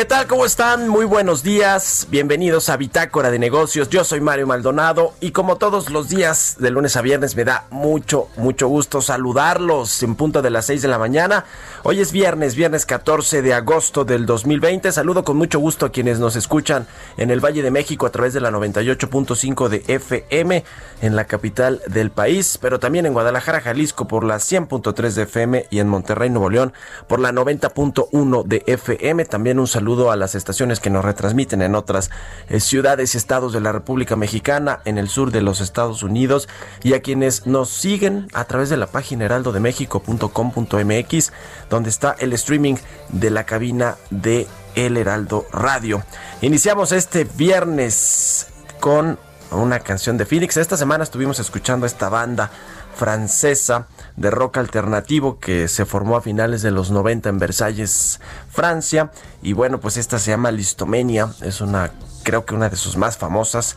¿Qué tal? ¿Cómo están? Muy buenos días. Bienvenidos a Bitácora de Negocios. Yo soy Mario Maldonado y como todos los días de lunes a viernes me da mucho, mucho gusto saludarlos en punto de las 6 de la mañana. Hoy es viernes, viernes 14 de agosto del 2020. Saludo con mucho gusto a quienes nos escuchan en el Valle de México a través de la 98.5 de FM en la capital del país, pero también en Guadalajara, Jalisco por la 100.3 de FM y en Monterrey, Nuevo León por la 90.1 de FM. También un saludo a las estaciones que nos retransmiten en otras eh, ciudades y estados de la República Mexicana, en el sur de los Estados Unidos y a quienes nos siguen a través de la página heraldodemexico.com.mx, donde está el streaming de la cabina de El Heraldo Radio. Iniciamos este viernes con una canción de Phoenix. Esta semana estuvimos escuchando esta banda francesa de rock alternativo que se formó a finales de los 90 en Versalles, Francia. Y bueno, pues esta se llama Listomenia. Es una, creo que una de sus más famosas.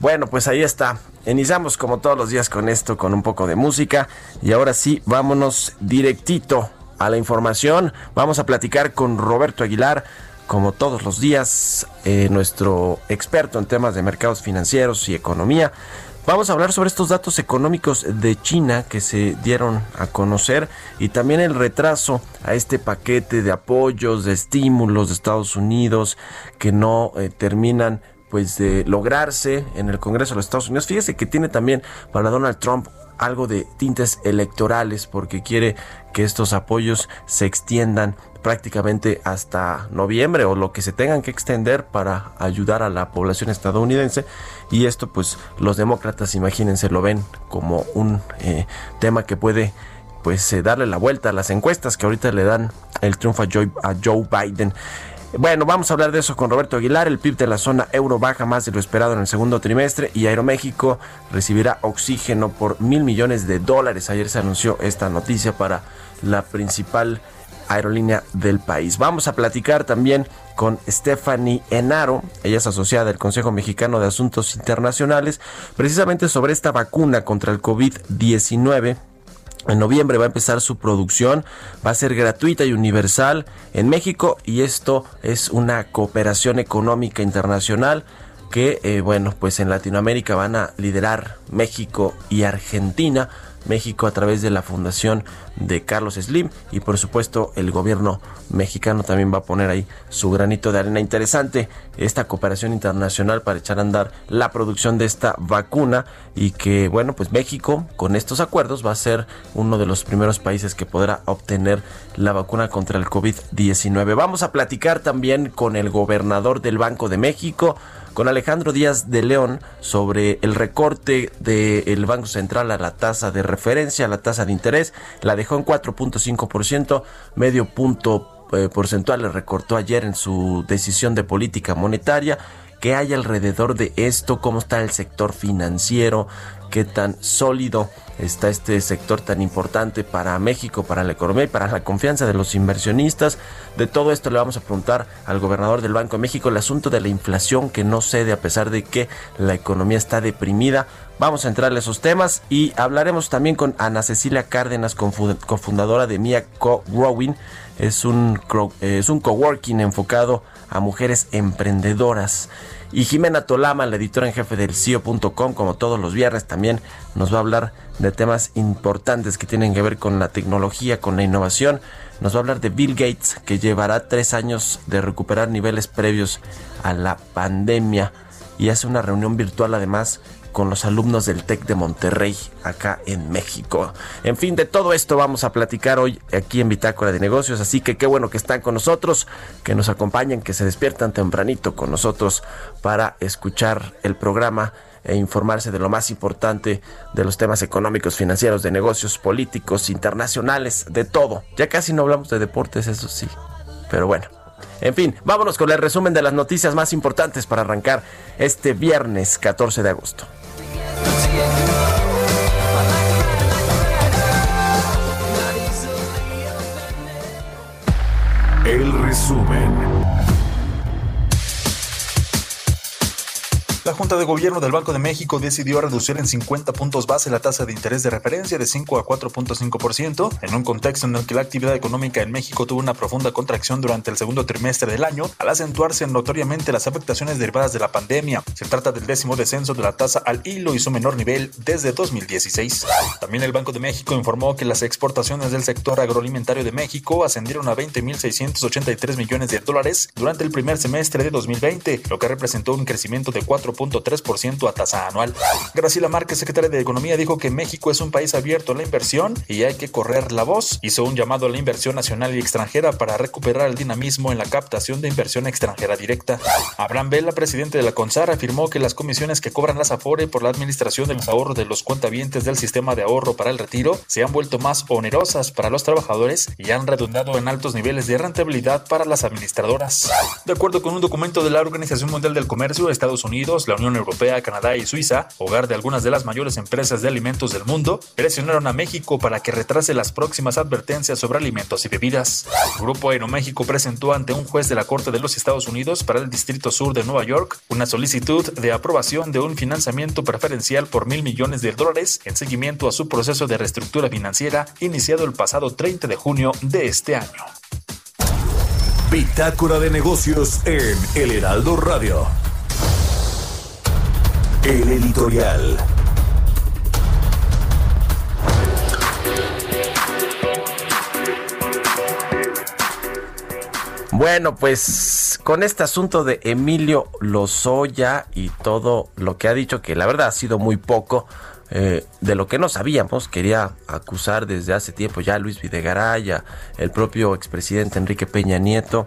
Bueno, pues ahí está. Iniciamos como todos los días con esto, con un poco de música. Y ahora sí, vámonos directito a la información. Vamos a platicar con Roberto Aguilar como todos los días, eh, nuestro experto en temas de mercados financieros y economía. Vamos a hablar sobre estos datos económicos de China que se dieron a conocer y también el retraso a este paquete de apoyos, de estímulos de Estados Unidos que no eh, terminan pues de lograrse en el Congreso de los Estados Unidos. Fíjese que tiene también para Donald Trump algo de tintes electorales porque quiere que estos apoyos se extiendan prácticamente hasta noviembre o lo que se tengan que extender para ayudar a la población estadounidense y esto pues los demócratas imagínense lo ven como un eh, tema que puede pues eh, darle la vuelta a las encuestas que ahorita le dan el triunfo a Joe, a Joe Biden. Bueno, vamos a hablar de eso con Roberto Aguilar. El PIB de la zona euro baja más de lo esperado en el segundo trimestre y Aeroméxico recibirá oxígeno por mil millones de dólares. Ayer se anunció esta noticia para la principal aerolínea del país. Vamos a platicar también con Stephanie Enaro, ella es asociada del Consejo Mexicano de Asuntos Internacionales, precisamente sobre esta vacuna contra el COVID-19 en noviembre va a empezar su producción, va a ser gratuita y universal en México y esto es una cooperación económica internacional que, eh, bueno, pues en Latinoamérica van a liderar México y Argentina. México a través de la fundación de Carlos Slim y por supuesto el gobierno mexicano también va a poner ahí su granito de arena interesante esta cooperación internacional para echar a andar la producción de esta vacuna y que bueno pues México con estos acuerdos va a ser uno de los primeros países que podrá obtener la vacuna contra el COVID-19 vamos a platicar también con el gobernador del Banco de México con Alejandro Díaz de León sobre el recorte del Banco Central a la tasa de referencia, la tasa de interés. La dejó en 4.5%, medio punto eh, porcentual le recortó ayer en su decisión de política monetaria. ¿Qué hay alrededor de esto? ¿Cómo está el sector financiero? qué tan sólido está este sector tan importante para México, para la economía y para la confianza de los inversionistas. De todo esto le vamos a preguntar al gobernador del Banco de México el asunto de la inflación que no cede a pesar de que la economía está deprimida. Vamos a entrarle a esos temas y hablaremos también con Ana Cecilia Cárdenas, cofundadora de Mia Co-Growing. Es un, es un coworking enfocado a mujeres emprendedoras. Y Jimena Tolama, la editora en jefe del CIO.com, como todos los viernes, también nos va a hablar de temas importantes que tienen que ver con la tecnología, con la innovación. Nos va a hablar de Bill Gates, que llevará tres años de recuperar niveles previos a la pandemia y hace una reunión virtual además con los alumnos del TEC de Monterrey, acá en México. En fin, de todo esto vamos a platicar hoy aquí en Bitácora de Negocios, así que qué bueno que están con nosotros, que nos acompañen, que se despiertan tempranito con nosotros para escuchar el programa e informarse de lo más importante de los temas económicos, financieros, de negocios, políticos, internacionales, de todo. Ya casi no hablamos de deportes, eso sí, pero bueno. En fin, vámonos con el resumen de las noticias más importantes para arrancar este viernes 14 de agosto. El resumen. La Junta de Gobierno del Banco de México decidió reducir en 50 puntos base la tasa de interés de referencia de 5 a 4.5% en un contexto en el que la actividad económica en México tuvo una profunda contracción durante el segundo trimestre del año al acentuarse notoriamente las afectaciones derivadas de la pandemia. Se trata del décimo descenso de la tasa al hilo y su menor nivel desde 2016. También el Banco de México informó que las exportaciones del sector agroalimentario de México ascendieron a 20.683 millones de dólares durante el primer semestre de 2020, lo que representó un crecimiento de 4 ciento a tasa anual. Graciela Márquez, secretaria de Economía, dijo que México es un país abierto a la inversión y hay que correr la voz. Hizo un llamado a la inversión nacional y extranjera para recuperar el dinamismo en la captación de inversión extranjera directa. Abraham Vela, presidente de la CONSAR, afirmó que las comisiones que cobran las AFORE por la administración de los ahorros de los cuentavientes del sistema de ahorro para el retiro se han vuelto más onerosas para los trabajadores y han redundado en altos niveles de rentabilidad para las administradoras. De acuerdo con un documento de la Organización Mundial del Comercio, Estados Unidos, la Unión Europea, Canadá y Suiza, hogar de algunas de las mayores empresas de alimentos del mundo, presionaron a México para que retrase las próximas advertencias sobre alimentos y bebidas. El Grupo Aeroméxico presentó ante un juez de la Corte de los Estados Unidos para el Distrito Sur de Nueva York una solicitud de aprobación de un financiamiento preferencial por mil millones de dólares en seguimiento a su proceso de reestructura financiera iniciado el pasado 30 de junio de este año. Bitácora de negocios en El Heraldo Radio. El editorial. Bueno, pues con este asunto de Emilio Lozoya y todo lo que ha dicho, que la verdad ha sido muy poco, eh, de lo que no sabíamos, quería acusar desde hace tiempo ya a Luis Videgaray, el propio expresidente Enrique Peña Nieto.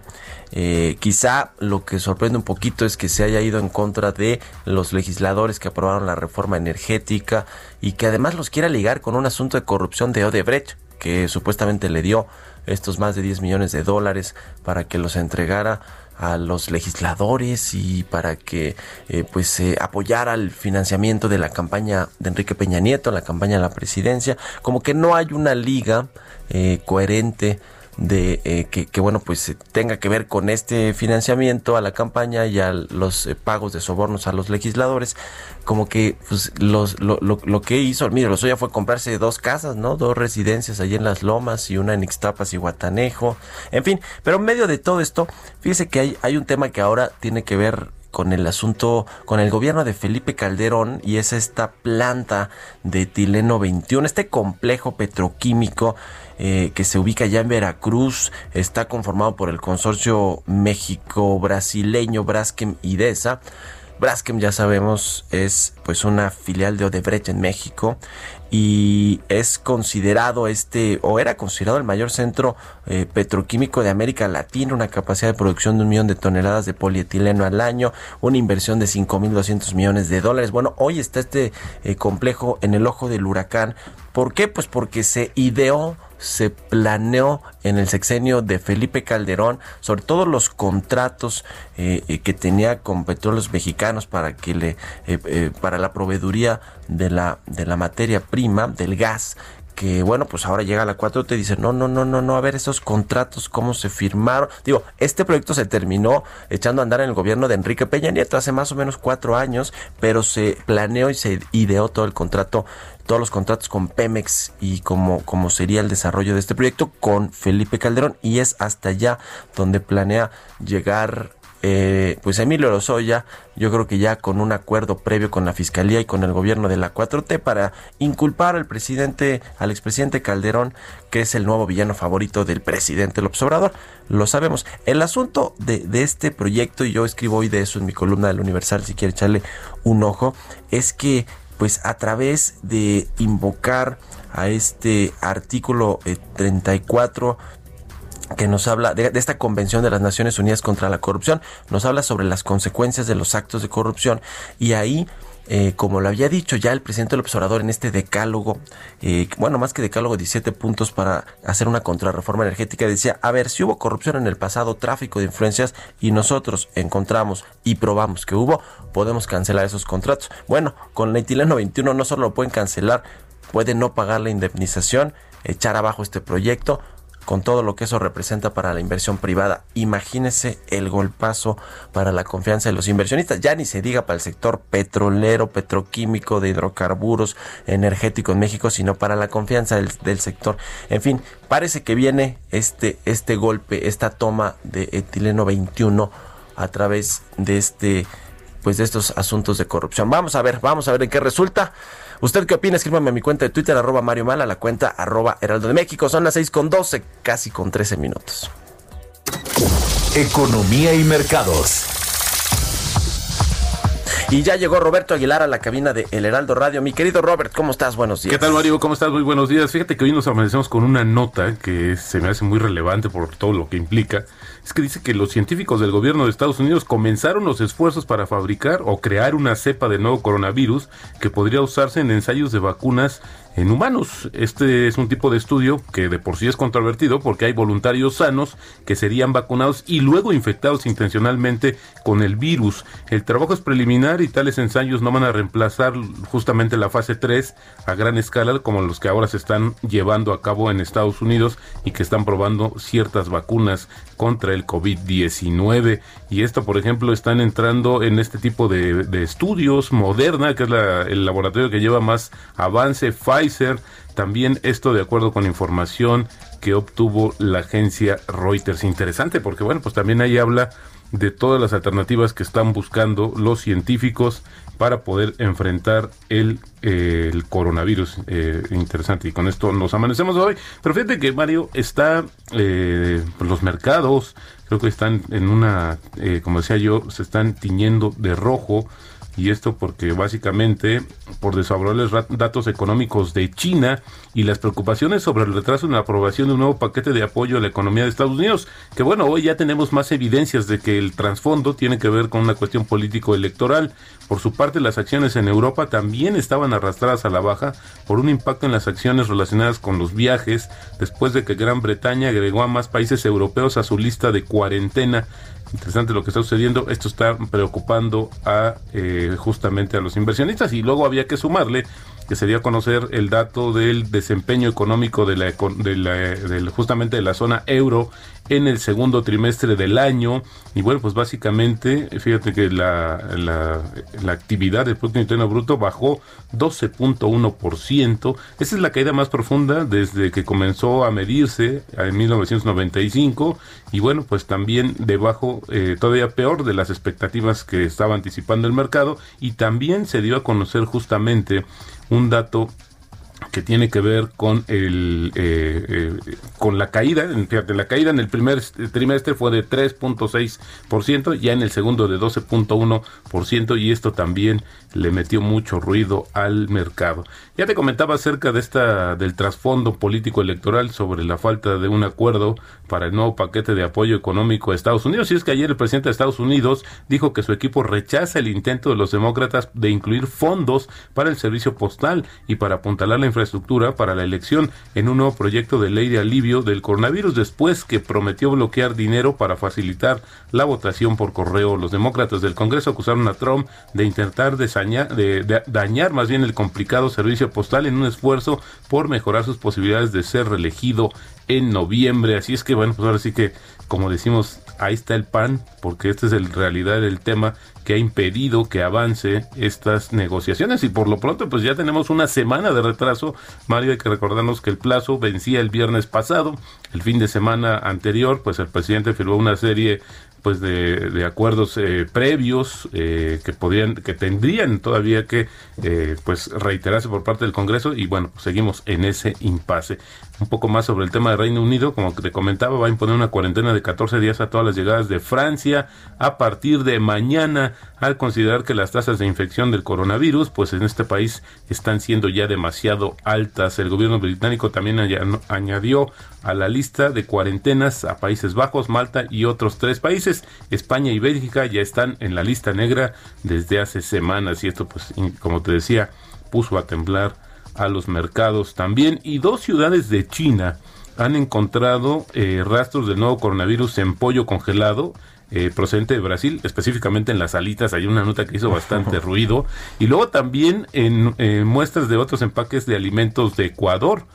Eh, quizá lo que sorprende un poquito es que se haya ido en contra de los legisladores que aprobaron la reforma energética y que además los quiera ligar con un asunto de corrupción de Odebrecht, que supuestamente le dio estos más de 10 millones de dólares para que los entregara a los legisladores y para que eh, pues apoyara el financiamiento de la campaña de Enrique Peña Nieto, la campaña de la presidencia, como que no hay una liga eh, coherente de eh, que, bueno pues tenga que ver con este financiamiento a la campaña y a los eh, pagos de sobornos a los legisladores como que pues los lo, lo, lo que hizo mire ya fue comprarse dos casas no dos residencias allí en las lomas y una en Ixtapas y Guatanejo en fin. Pero en medio de todo esto fíjese que hay hay un tema que ahora tiene que ver con el asunto, con el gobierno de Felipe Calderón y es esta planta de Tileno 21, este complejo petroquímico eh, que se ubica ya en Veracruz, está conformado por el consorcio México-Brasileño Braskem Idesa. Braskem ya sabemos es pues una filial de Odebrecht en México y es considerado este o era considerado el mayor centro eh, petroquímico de América Latina, una capacidad de producción de un millón de toneladas de polietileno al año, una inversión de 5.200 millones de dólares. Bueno, hoy está este eh, complejo en el ojo del huracán. ¿Por qué? Pues porque se ideó se planeó en el sexenio de Felipe Calderón, sobre todo los contratos eh, eh, que tenía con petróleos mexicanos para que le eh, para la proveeduría de la de la materia prima del gas que bueno, pues ahora llega la 4 te dice, no, no, no, no, no, a ver esos contratos, cómo se firmaron. Digo, este proyecto se terminó echando a andar en el gobierno de Enrique Peña Nieto hace más o menos cuatro años, pero se planeó y se ideó todo el contrato todos los contratos con Pemex y cómo, cómo sería el desarrollo de este proyecto con Felipe Calderón y es hasta allá donde planea llegar eh, pues Emilio Lozoya, yo creo que ya con un acuerdo previo con la Fiscalía y con el gobierno de la 4T para inculpar al presidente, al expresidente Calderón, que es el nuevo villano favorito del presidente López Obrador. Lo sabemos. El asunto de, este proyecto, y yo escribo hoy de eso en mi columna del Universal, si quiere echarle un ojo, es que pues a través de invocar a este artículo 34 que nos habla de, esta Convención de las Naciones Unidas contra la Corrupción, nos habla sobre las consecuencias de los actos de corrupción y ahí, eh, como lo había dicho ya el presidente del observador en este decálogo, eh, bueno, más que decálogo, 17 puntos para hacer una contrarreforma energética, decía, a ver, si hubo corrupción en el pasado, tráfico de influencias y nosotros encontramos y probamos que hubo, podemos cancelar esos contratos. Bueno, con la etileno 21 no solo lo pueden cancelar, pueden no pagar la indemnización, echar abajo este proyecto, con todo lo que eso representa para la inversión privada. Imagínese el golpazo para la confianza de los inversionistas. Ya ni se diga para el sector petrolero, petroquímico, de hidrocarburos, energético en México, sino para la confianza del, sector. En fin, parece que viene este, este golpe, esta toma de etileno 21 a través de este pues de estos asuntos de corrupción. Vamos a ver, vamos a ver en qué resulta. ¿Usted qué opina? Escríbame a mi cuenta de Twitter, arroba Mario Mal, a la cuenta arroba Heraldo de México. Son las 6 con 12, casi con 13 minutos. Economía y mercados. Y ya llegó Roberto Aguilar a la cabina de El Heraldo Radio. Mi querido Robert, ¿cómo estás? Buenos días. ¿Qué tal, Mario? ¿Cómo estás? Muy buenos días. Fíjate que hoy nos amanecemos con una nota que se me hace muy relevante por todo lo que implica. Es que dice que los científicos del gobierno de Estados Unidos comenzaron los esfuerzos para fabricar o crear una cepa de nuevo coronavirus que podría usarse en ensayos de vacunas en humanos. Este es un tipo de estudio que de por sí es controvertido porque hay voluntarios sanos que serían vacunados y luego infectados intencionalmente con el virus. El trabajo es preliminar y tales ensayos no van a reemplazar justamente la fase 3 a gran escala como los que ahora se están llevando a cabo en Estados Unidos y que están probando ciertas vacunas contra el COVID-19. Y esto, por ejemplo, están entrando en este tipo de, estudios. Moderna, que es la, el laboratorio que lleva más avance, Pfizer. También esto de acuerdo con información que obtuvo la agencia Reuters. Interesante porque, bueno, pues también ahí habla de todas las alternativas que están buscando los científicos para poder enfrentar el, eh, coronavirus. Eh, interesante. Y con esto nos amanecemos hoy. Pero fíjate que Mario está, eh, los mercados, creo que están en una, como decía yo, se están tiñendo de rojo. Y esto porque básicamente por desfavorables datos económicos de China y las preocupaciones sobre el retraso en la aprobación de un nuevo paquete de apoyo a la economía de Estados Unidos, que bueno, hoy ya tenemos más evidencias de que el trasfondo tiene que ver con una cuestión político-electoral. Por su parte, las acciones en Europa también estaban arrastradas a la baja por un impacto en las acciones relacionadas con los viajes, después de que Gran Bretaña agregó a más países europeos a su lista de cuarentena interesante lo que está sucediendo. Esto está preocupando a eh, justamente a los inversionistas y luego había que sumarle que se dio a conocer el dato del desempeño económico de la, de la de justamente de la zona euro en el segundo trimestre del año. Y bueno pues básicamente fíjate que la, la, la actividad del Producto Interno Bruto bajó 12.1%. Esa es la caída más profunda desde que comenzó a medirse en 1995 y bueno pues también debajo eh, todavía peor de las expectativas que estaba anticipando el mercado. Y también se dio a conocer justamente un dato que tiene que ver con el eh, eh, con la caída, la caída en el primer trimestre fue de 3.6%, ya en el segundo de 12.1% y esto también le metió mucho ruido al mercado. Ya te comentaba acerca de esta del trasfondo político electoral sobre la falta de un acuerdo para el nuevo paquete de apoyo económico a Estados Unidos. Y es que ayer el presidente de Estados Unidos dijo que su equipo rechaza el intento de los demócratas de incluir fondos para el servicio postal y para apuntalar la infraestructura para la elección en un nuevo proyecto de ley de alivio del coronavirus después que prometió bloquear dinero para facilitar la votación por correo. Los demócratas del Congreso acusaron a Trump de intentar dañar más bien el complicado servicio postal en un esfuerzo por mejorar sus posibilidades de ser reelegido en noviembre. Así es que bueno, pues ahora sí que como decimos, ahí está el pan, porque este es en realidad el tema que ha impedido que avance estas negociaciones y por lo pronto pues ya tenemos una semana de retraso. Mario, hay que recordarnos que el plazo vencía el viernes pasado, el fin de semana anterior pues el presidente firmó una serie pues de, acuerdos eh, previos eh, que podrían que tendrían todavía que eh, pues reiterarse por parte del Congreso. Y bueno pues seguimos en ese impasse. Un poco más sobre el tema de Reino Unido. Como te comentaba va a imponer una cuarentena de 14 días a todas las llegadas de Francia a partir de mañana al considerar que las tasas de infección del coronavirus pues en este país están siendo ya demasiado altas. El gobierno británico también aña- añadió a la lista de cuarentenas a Países Bajos, Malta y otros tres países. España y Bélgica ya están en la lista negra desde hace semanas. Y esto pues como te decía puso a temblar a los mercados también. Y dos ciudades de China han encontrado eh, rastros del nuevo coronavirus en pollo congelado eh, procedente de Brasil, específicamente en las alitas, hay una nota que hizo bastante ruido, y luego también en eh, muestras de otros empaques de alimentos de Ecuador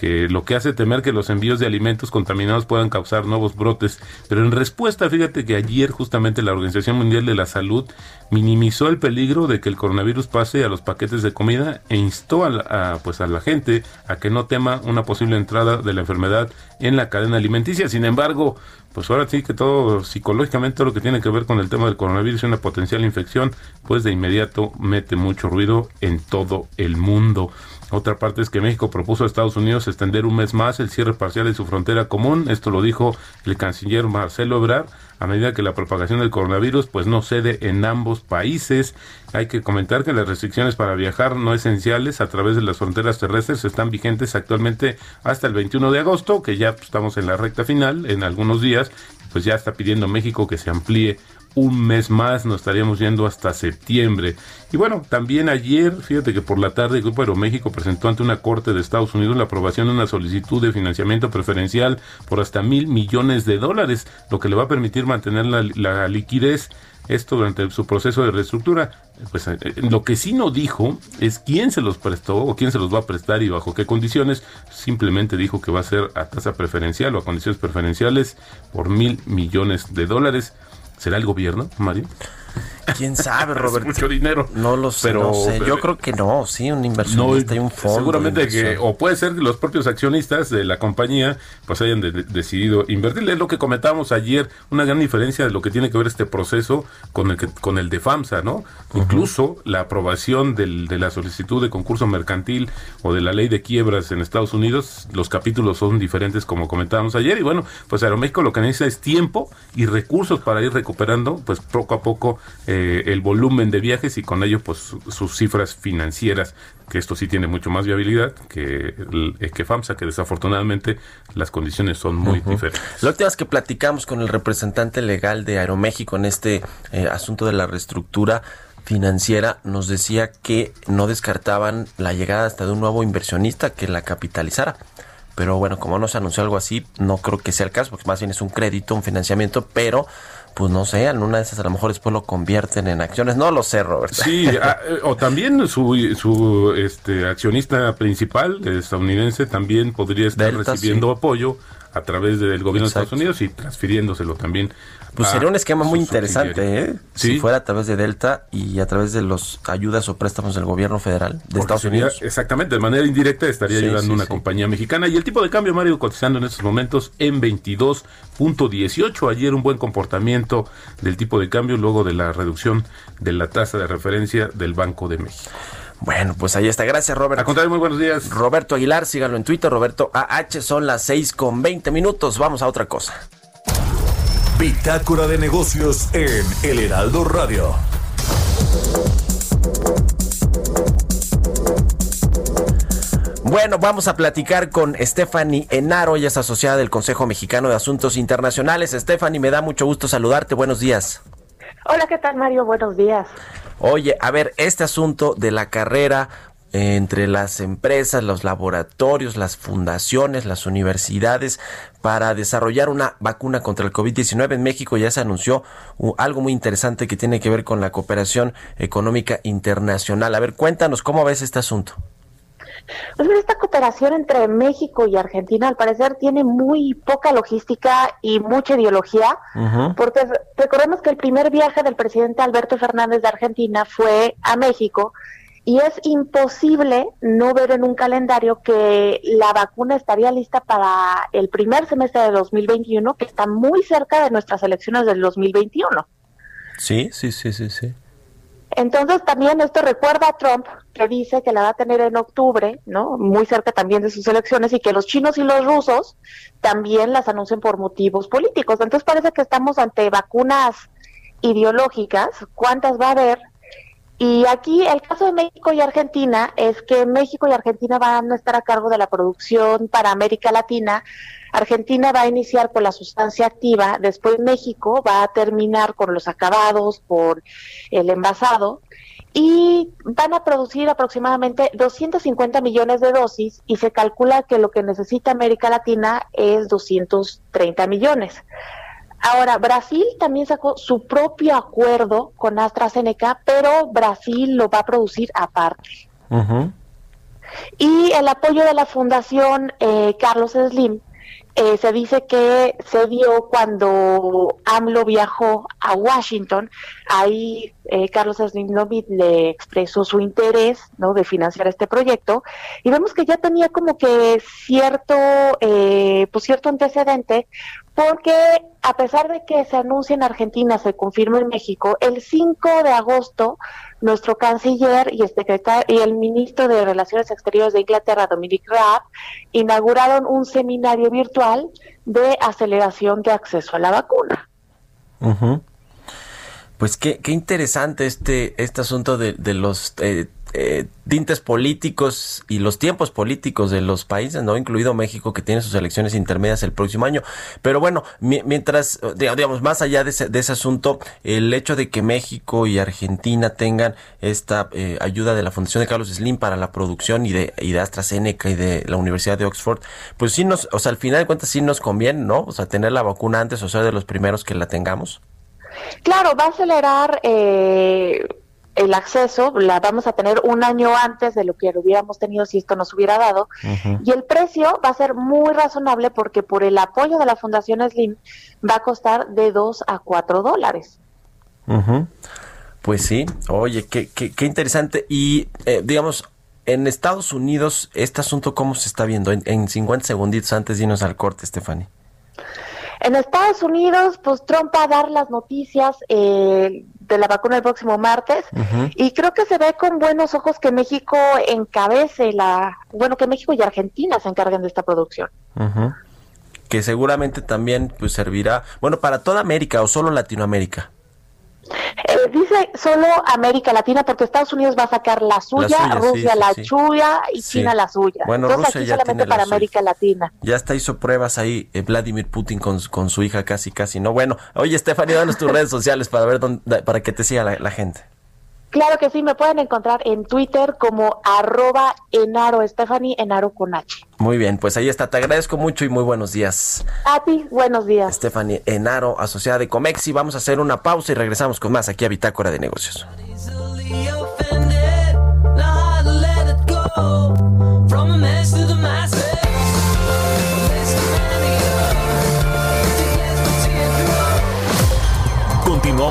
que lo que hace temer que los envíos de alimentos contaminados puedan causar nuevos brotes. Pero en respuesta, fíjate que ayer justamente la Organización Mundial de la Salud minimizó el peligro de que el coronavirus pase a los paquetes de comida e instó a, la- pues a la gente a que no tema una posible entrada de la enfermedad en la cadena alimenticia. Sin embargo, pues ahora sí que todo psicológicamente todo lo que tiene que ver con el tema del coronavirus y una potencial infección, pues de inmediato mete mucho ruido en todo el mundo. Otra parte es que México propuso a Estados Unidos extender un mes más el cierre parcial de su frontera común. Esto lo dijo el canciller Marcelo Ebrard a medida que la propagación del coronavirus pues no cede en ambos países. Hay que comentar que las restricciones para viajar no esenciales a través de las fronteras terrestres están vigentes actualmente hasta el 21 de agosto, que ya pues, estamos en la recta final en algunos días, pues ya está pidiendo México que se amplíe un mes más, nos estaríamos yendo hasta septiembre. Y bueno, también ayer, fíjate que por la tarde el Grupo Aeroméxico presentó ante una corte de Estados Unidos la aprobación de una solicitud de financiamiento preferencial por hasta mil millones de dólares, lo que le va a permitir mantener la, liquidez. Esto durante su proceso de reestructura. Pues eh, lo que sí no dijo es quién se los prestó o quién se los va a prestar y bajo qué condiciones. Simplemente dijo que va a ser a tasa preferencial o a condiciones preferenciales por mil millones de dólares. ¿Será el gobierno, Mario? ¿Quién sabe, Es Roberto? mucho dinero. No lo sé, Pero- no sé. Yo creo que no, sí, un inversionista y un fondo. seguramente que o puede ser que los propios accionistas de la compañía pues hayan de- de- decidido invertir es lo que comentábamos ayer una gran diferencia de lo que tiene que ver este proceso con el que, con el de FAMSA no incluso la aprobación del- de la solicitud de concurso mercantil o de la ley de quiebras en Estados Unidos los capítulos son diferentes como comentábamos ayer y bueno pues Aeroméxico lo que necesita es tiempo y recursos para ir recuperando pues poco a poco eh, el volumen de viajes y con ello pues su- sus cifras financieras que esto sí tiene mucho más viabilidad que, eh, que FAMSA, que desafortunadamente las condiciones son muy diferentes. La última vez que platicamos con el representante legal de Aeroméxico en este eh, asunto de la reestructura financiera, nos decía que no descartaban la llegada hasta de un nuevo inversionista que la capitalizara. Pero bueno, como no se anunció algo así, no creo que sea el caso, porque más bien es un crédito, un financiamiento, pero pues no sé, en una de esas a lo mejor después lo convierten en acciones. No lo sé, Robert. Sí, ah, eh, o también su, su este, accionista principal estadounidense también podría estar Delta, recibiendo sí. apoyo a través del gobierno Exacto. de Estados Unidos y transfiriéndoselo también. Pues sería un esquema muy interesante. ¿eh? Sí. Si fuera a través de Delta y a través de los ayudas o préstamos del gobierno federal de Porque Estados sería- Unidos. Exactamente, de manera indirecta estaría Sí, ayudando sí, una compañía mexicana. Y el tipo de cambio, Mario, cotizando en estos momentos en 22.18. Ayer un buen comportamiento del tipo de cambio luego de la reducción de la tasa de referencia del Banco de México. Bueno, pues ahí está. Gracias, Robert. A contrario, muy buenos días. Roberto Aguilar, síganlo en Twitter, Roberto AH, son las 6 con 20 minutos. Vamos a otra cosa. Bitácora de negocios en El Heraldo Radio. Bueno, vamos a platicar con Stephanie Enaro, ella es asociada del Consejo Mexicano de Asuntos Internacionales. Stephanie, me da mucho gusto saludarte. Buenos días. Hola, ¿qué tal Mario? Buenos días. Oye, a ver, este asunto de la carrera entre las empresas, los laboratorios, las fundaciones, las universidades para desarrollar una vacuna contra el COVID-19. En México ya se anunció algo muy interesante que tiene que ver con la cooperación económica internacional. A ver, cuéntanos cómo ves este asunto. Pues mira, esta cooperación entre México y Argentina al parecer tiene muy poca logística y mucha ideología, porque re- recordemos que el primer viaje del presidente Alberto Fernández de Argentina fue a México y es imposible no ver en un calendario que la vacuna estaría lista para el primer semestre de 2021, que está muy cerca de nuestras elecciones del 2021. Sí, sí, sí, sí, sí. Entonces también esto recuerda a Trump que dice que la va a tener en octubre, ¿no? Muy cerca también de sus elecciones y que los chinos y los rusos también las anuncian por motivos políticos. Entonces parece que estamos ante vacunas ideológicas, cuántas va a haber. Y aquí el caso de México y Argentina es que México y Argentina van a estar a cargo de la producción para América Latina. Argentina va a iniciar con la sustancia activa, después México va a terminar con los acabados, por el envasado, y van a producir aproximadamente 250 millones de dosis y se calcula que lo que necesita América Latina es 230 millones. Ahora, Brasil también sacó su propio acuerdo con AstraZeneca, pero Brasil lo va a producir aparte. Y el apoyo de la Fundación eh, Carlos Slim eh, se dice que se dio cuando AMLO viajó a Washington. Ahí eh, Carlos Slim Lomit le expresó su interés de financiar este proyecto y vemos que ya tenía como que cierto, eh, pues cierto antecedente porque a pesar de que se anuncia en Argentina, se confirma en México, el 5 de agosto nuestro canciller y el, secretario, y el ministro de Relaciones Exteriores de Inglaterra, Dominic Raab, inauguraron un seminario virtual de aceleración de acceso a la vacuna. Pues qué, qué interesante este, este asunto de, de los eh, eh, tintes políticos y los tiempos políticos de los países, ¿no? Incluido México, que tiene sus elecciones intermedias el próximo año. Pero bueno, mi- mientras, digamos, más allá de ese, de ese asunto, el hecho de que México y Argentina tengan esta eh, ayuda de la Fundación de Carlos Slim para la producción y de, y de AstraZeneca y de la Universidad de Oxford, pues sí nos, o sea, al final de cuentas sí nos conviene, ¿no? O sea, tener la vacuna antes o ser de los primeros que la tengamos. Claro, va a acelerar eh, el acceso, la vamos a tener un año antes de lo que lo hubiéramos tenido si esto nos hubiera dado. Y el precio va a ser muy razonable porque por el apoyo de la Fundación Slim va a costar de 2 a 4 dólares. Pues sí, oye, qué, qué, qué interesante. Y eh, digamos, en Estados Unidos, este asunto, ¿cómo se está viendo? En, en 50 segunditos antes, dinos al corte, Stephanie. En Estados Unidos, pues Trump va a dar las noticias eh, de la vacuna el próximo martes y creo que se ve con buenos ojos que México encabece la, bueno, que México y Argentina se encarguen de esta producción. Que seguramente también pues servirá, bueno, para toda América o solo Latinoamérica. Eh, dice solo América Latina porque Estados Unidos va a sacar la suya, Rusia sí, la sí. suya y Sí. China la suya. Bueno, Entonces Rusia aquí ya solamente tiene la para suya. América Latina. Ya hasta hizo pruebas ahí eh, Vladimir Putin con, su- con su hija casi, casi, ¿no? Bueno, oye, Stephanie, danos tus redes sociales para ver dónde, para que te siga la, la gente. Claro que sí, me pueden encontrar en Twitter como arroba enaro, Stephanie enaro con H. Muy bien, pues ahí está. Te agradezco mucho y muy buenos días. A ti, buenos días. Stephanie Enaro, asociada de Comexi. Vamos a hacer una pausa y regresamos con más aquí a Bitácora de Negocios.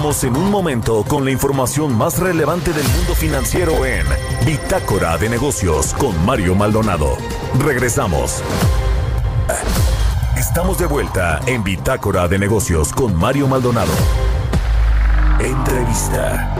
En un momento con la información más relevante del mundo financiero en Bitácora de Negocios con Mario Maldonado. Regresamos. Estamos de vuelta en Bitácora de Negocios con Mario Maldonado. Entrevista.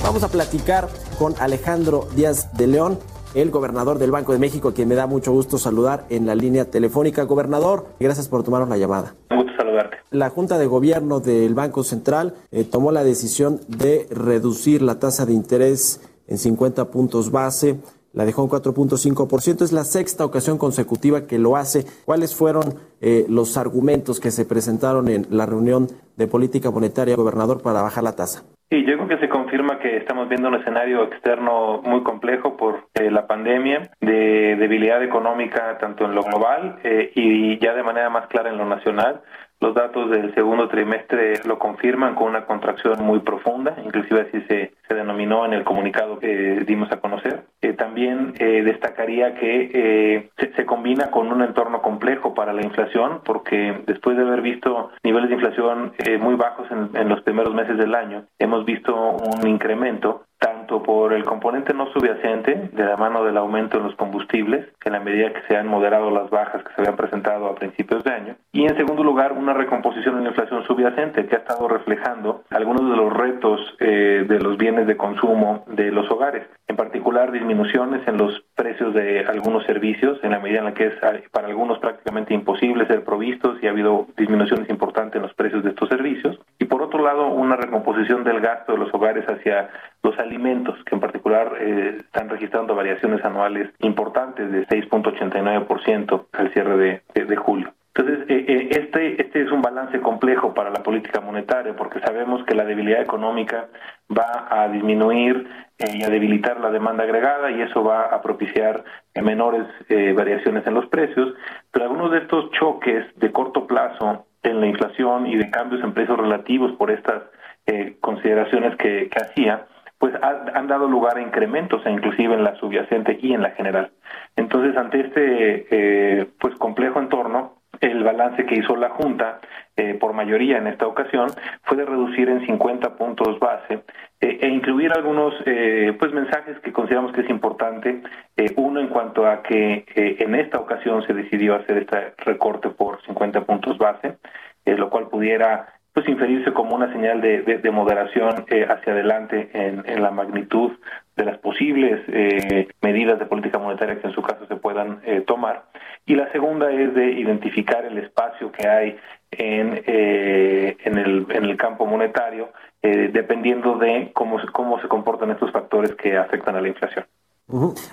Vamos a platicar con Alejandro Díaz de León, el gobernador del Banco de México, quien me da mucho gusto saludar en la línea telefónica. Gobernador, gracias por tomarnos la llamada. Un gusto saludarte. La Junta de Gobierno del Banco Central eh, tomó la decisión de reducir la tasa de interés en 50 puntos base. La dejó en 4.5%. Es la sexta ocasión consecutiva que lo hace. ¿Cuáles fueron eh, los argumentos que se presentaron en la reunión de política monetaria, gobernador, para bajar la tasa? Sí, yo creo que se confirma que estamos viendo un escenario externo muy complejo por eh, la pandemia, de debilidad económica tanto en lo global eh, y ya de manera más clara en lo nacional. Los datos del segundo trimestre lo confirman con una contracción muy profunda, inclusive así se, se denominó en el comunicado que dimos a conocer. Eh, también eh, destacaría que eh, se, combina con un entorno complejo para la inflación, porque después de haber visto niveles de inflación eh, muy bajos en los primeros meses del año, hemos visto un incremento tanto por el componente no subyacente de la mano del aumento en los combustibles, en la medida que se han moderado las bajas que se habían presentado a principios de año, y en segundo lugar una recomposición en la inflación subyacente que ha estado reflejando algunos de los retos eh, de los bienes de consumo de los hogares, en particular disminuciones en los precios de algunos servicios, en la medida en la que es ah, para algunos prácticamente imposible ser provistos y ha habido disminuciones importantes en los precios de estos servicios, y por otro lado una recomposición del gasto de los hogares hacia los alimentos, que en particular eh, están registrando variaciones anuales importantes de 6.89% al cierre de, de, julio. Entonces, eh, eh, este, este es un balance complejo para la política monetaria, porque sabemos que la debilidad económica va a disminuir eh, y a debilitar la demanda agregada y eso va a propiciar eh, menores variaciones en los precios, pero algunos de estos choques de corto plazo en la inflación y de cambios en precios relativos por estas consideraciones que hacía, pues ha- han dado lugar a incrementos e inclusive en la subyacente y en la general. Entonces, ante este eh, pues complejo entorno, el balance que hizo la Junta eh, por mayoría en esta ocasión fue de reducir en 50 puntos base eh, e incluir algunos eh, pues mensajes que consideramos que es importante. Eh, uno en cuanto a que eh, en esta ocasión se decidió hacer este recorte por 50 puntos base, lo cual pudiera pues inferirse como una señal de, de- de moderación eh, hacia adelante en, la magnitud de las posibles eh, medidas de política monetaria que en su caso se puedan eh, tomar. Y la segunda es de identificar el espacio que hay en, eh, el, en el campo monetario, eh, dependiendo de cómo, se- cómo se comportan estos factores que afectan a la inflación.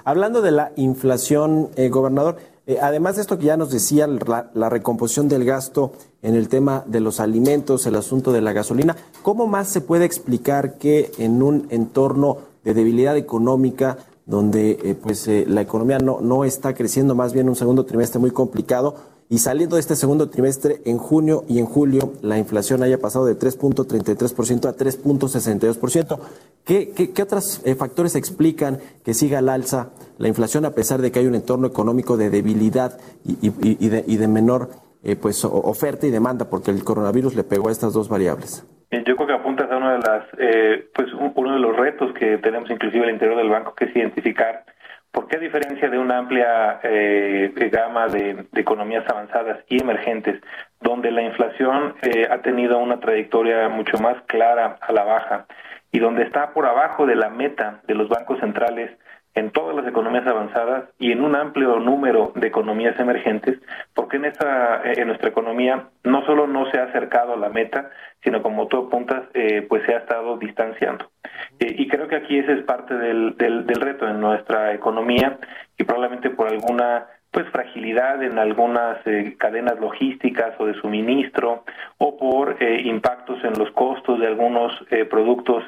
Hablando de la inflación, gobernador, eh, además de esto que ya nos decía, la, recomposición del gasto en el tema de los alimentos, el asunto de la gasolina, ¿cómo más se puede explicar que en un entorno de debilidad económica, donde eh, pues eh, la economía no, no está creciendo, más bien un segundo trimestre muy complicado, y saliendo de este segundo trimestre, en junio y en julio, la inflación haya pasado de 3.33% a 3.62%. ¿Qué, qué, qué otros eh, factores explican que siga al alza la inflación a pesar de que hay un entorno económico de debilidad y, de, y de menor eh, pues, oferta y demanda? Porque el coronavirus le pegó a estas dos variables. Eh, Yo creo que apuntas a uno de las, eh, pues un- uno de los retos que tenemos inclusive al interior del banco, que es identificar por qué a diferencia de una amplia eh, gama de, de economías avanzadas y emergentes, donde la inflación eh, ha tenido una trayectoria mucho más clara a la baja y donde está por abajo de la meta de los bancos centrales en todas las economías avanzadas y en un amplio número de economías emergentes, porque en esta en nuestra economía no solo no se ha acercado a la meta, sino como tú apuntas, eh, pues se ha estado distanciando. Eh, y creo que aquí ese es parte del, del reto en nuestra economía y probablemente por alguna pues fragilidad en algunas eh, cadenas logísticas o de suministro o por eh, impactos en los costos de algunos eh, productos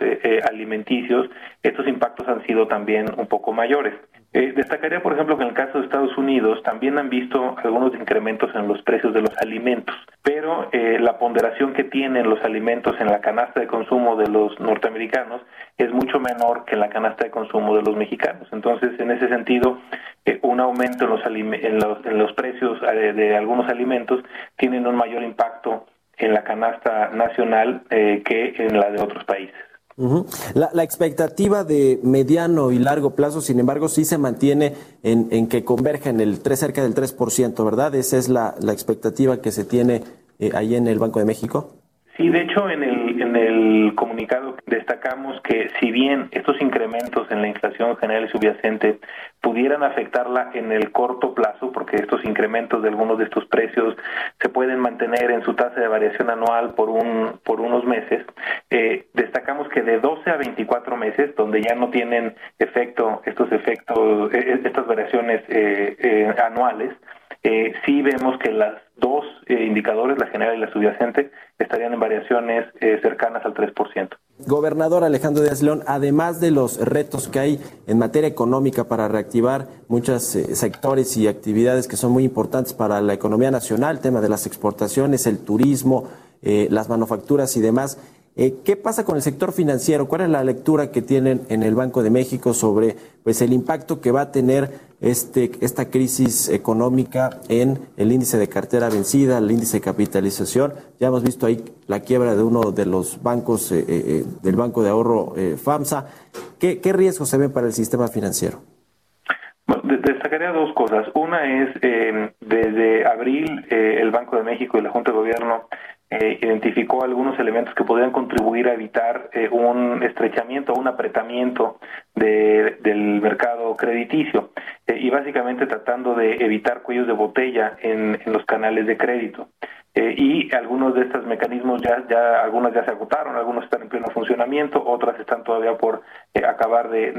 alimenticios, estos impactos han sido también un poco mayores. Eh, destacaría, por ejemplo, que en el caso de Estados Unidos también han visto algunos incrementos en los precios de los alimentos, pero eh, la ponderación que tienen los alimentos en la canasta de consumo de los norteamericanos es mucho menor que en la canasta de consumo de los mexicanos. Entonces, en ese sentido, eh, un aumento en los, en en los precios de algunos alimentos tienen un mayor impacto en la canasta nacional que en la de otros países. Ujú. la, la expectativa de mediano y largo plazo, sin embargo, sí se mantiene en, en que converja en el 3, cerca del 3%, ¿verdad? Esa es la, la expectativa que se tiene eh, ahí en el Banco de México. Sí, de hecho, en el, en el comunicado destacamos que si bien estos incrementos en la inflación general y subyacente pudieran afectarla en el corto plazo, porque estos incrementos de algunos de estos precios se pueden mantener en su tasa de variación anual por, un, por unos meses, eh, destacamos que de 12 a 24 meses, donde ya no tienen efecto estos efectos, eh, estas variaciones eh, eh, anuales, eh, sí vemos que las dos eh, indicadores, la general y la subyacente, estarían en variaciones eh, cercanas al 3%. Gobernador Alejandro Díaz León, además de los retos que hay en materia económica para reactivar muchos eh, sectores y actividades que son muy importantes para la economía nacional, tema de las exportaciones, el turismo, las manufacturas y demás, eh, ¿Qué pasa con el sector financiero? ¿Cuál es la lectura que tienen en el Banco de México sobre pues, el impacto que va a tener este, esta crisis económica en el índice de cartera vencida, el índice de capitalización? Ya hemos visto ahí la quiebra de uno de los bancos, eh, eh, del Banco de Ahorro FAMSA. ¿Qué, ¿Qué riesgos se ven para el sistema financiero? Bueno, destacaría dos cosas. Una es, eh, desde abril, eh, el Banco de México y la Junta de Gobierno eh, identificó algunos elementos que podrían contribuir a evitar eh, un estrechamiento, un apretamiento de, del mercado crediticio eh, y básicamente tratando de evitar cuellos de botella en, los canales de crédito. Eh, y algunos de estos mecanismos ya, ya, ya se agotaron, algunos están en pleno funcionamiento, otras están todavía por acabar de,